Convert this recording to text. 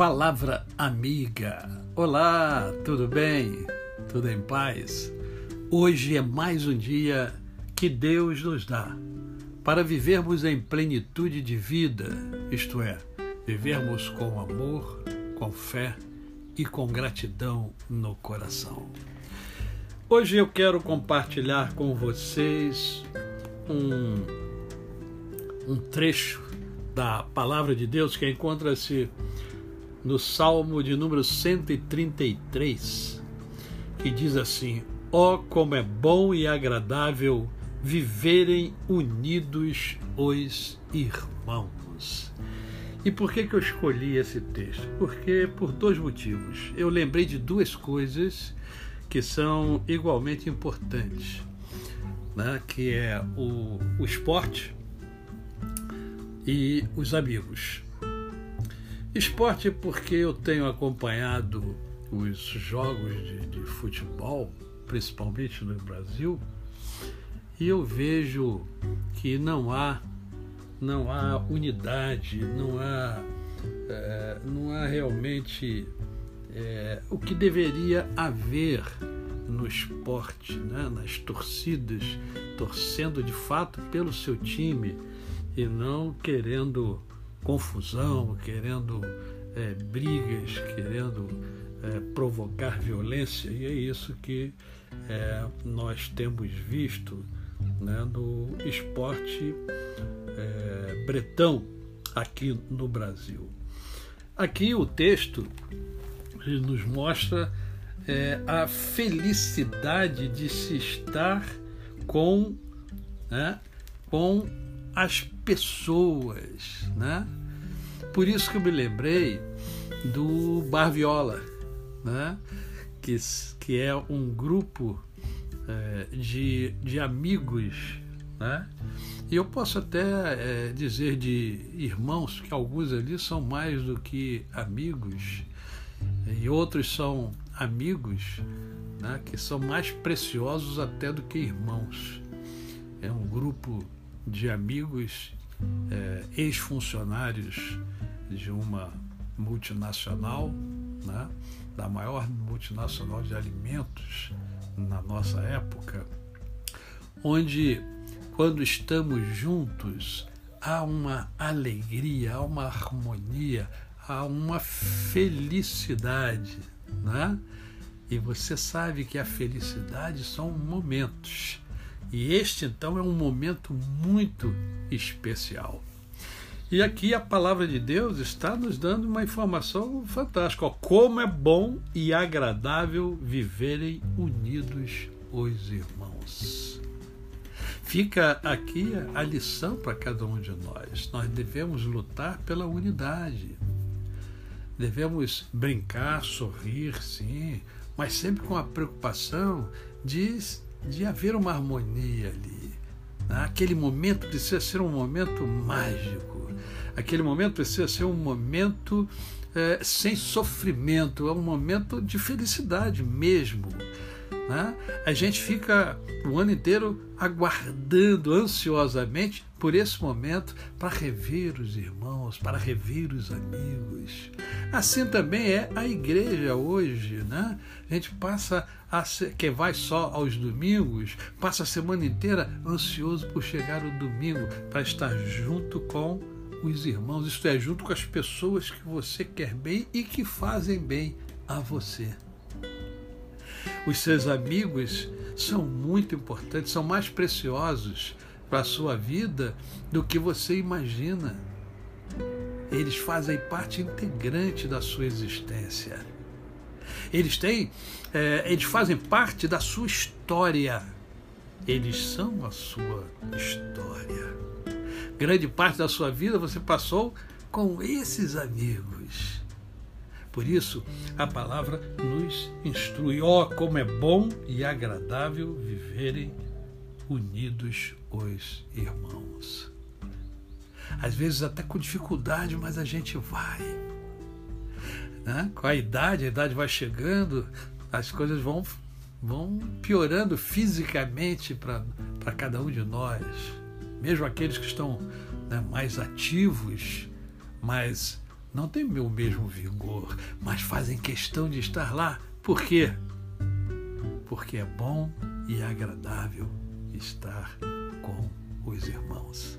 Palavra amiga. Olá, tudo bem? Tudo em paz? Hoje é mais um dia que Deus nos dá para vivermos em plenitude de vida, isto é, vivermos com amor, com fé e com gratidão no coração. Hoje eu quero compartilhar com vocês um, um trecho da palavra de Deus que encontra-se no Salmo de número 133, que diz assim: Ó oh, como é bom e agradável viverem unidos os irmãos. E por que, que eu escolhi esse texto? Porque por dois motivos. Eu lembrei de duas coisas que são igualmente importantes, né? que é o, o esporte e os amigos. Esporte porque eu tenho acompanhado os jogos de, de futebol, principalmente no Brasil, e eu vejo que não há não há unidade, não há, é, não há realmente é, o que deveria haver no esporte, né? nas torcidas, torcendo de fato pelo seu time e não querendo confusão, querendo é, brigas, querendo é, provocar violência, e é isso que é, nós temos visto né, no esporte é, bretão aqui no Brasil. Aqui o texto nos mostra é, a felicidade de se estar com, né, com as pessoas, né? Por isso que eu me lembrei do Bar Viola, né? Que, que é um grupo é, de, de amigos, né? E eu posso até é, dizer de irmãos que alguns ali são mais do que amigos e outros são amigos, né? Que são mais preciosos até do que irmãos. É um grupo de amigos, é, ex-funcionários de uma multinacional, né, da maior multinacional de alimentos na nossa época, onde, quando estamos juntos, há uma alegria, há uma harmonia, há uma felicidade, né? E você sabe que a felicidade são momentos e este então é um momento muito especial. E aqui a palavra de Deus está nos dando uma informação fantástica. Ó, como é bom e agradável viverem unidos os irmãos. Fica aqui a lição para cada um de nós. Nós devemos lutar pela unidade. Devemos brincar, sorrir, sim, mas sempre com a preocupação de de haver uma harmonia ali. Né? Aquele momento precisa ser um momento mágico. Aquele momento precisa ser um momento é, sem sofrimento, é um momento de felicidade mesmo. Né? A gente fica o ano inteiro aguardando ansiosamente por esse momento para rever os irmãos, para rever os amigos. Assim também é a igreja hoje, né? A gente passa a ser, quem vai só aos domingos, passa a semana inteira ansioso por chegar o domingo para estar junto com os irmãos, isto é, junto com as pessoas que você quer bem e que fazem bem a você. Os seus amigos são muito importantes, são mais preciosos para a sua vida do que você imagina. Eles fazem parte integrante da sua existência. Eles têm, é, eles fazem parte da sua história. Eles são a sua história. Grande parte da sua vida você passou com esses amigos. Por isso, a palavra nos instrui. Ó, oh, como é bom e agradável viverem unidos os irmãos. Às vezes até com dificuldade, mas a gente vai. Né? Com a idade, a idade vai chegando, as coisas vão, vão piorando fisicamente para cada um de nós. Mesmo aqueles que estão né, mais ativos, mais não têm o mesmo vigor, mas fazem questão de estar lá. Por quê? Porque é bom e agradável estar com os irmãos.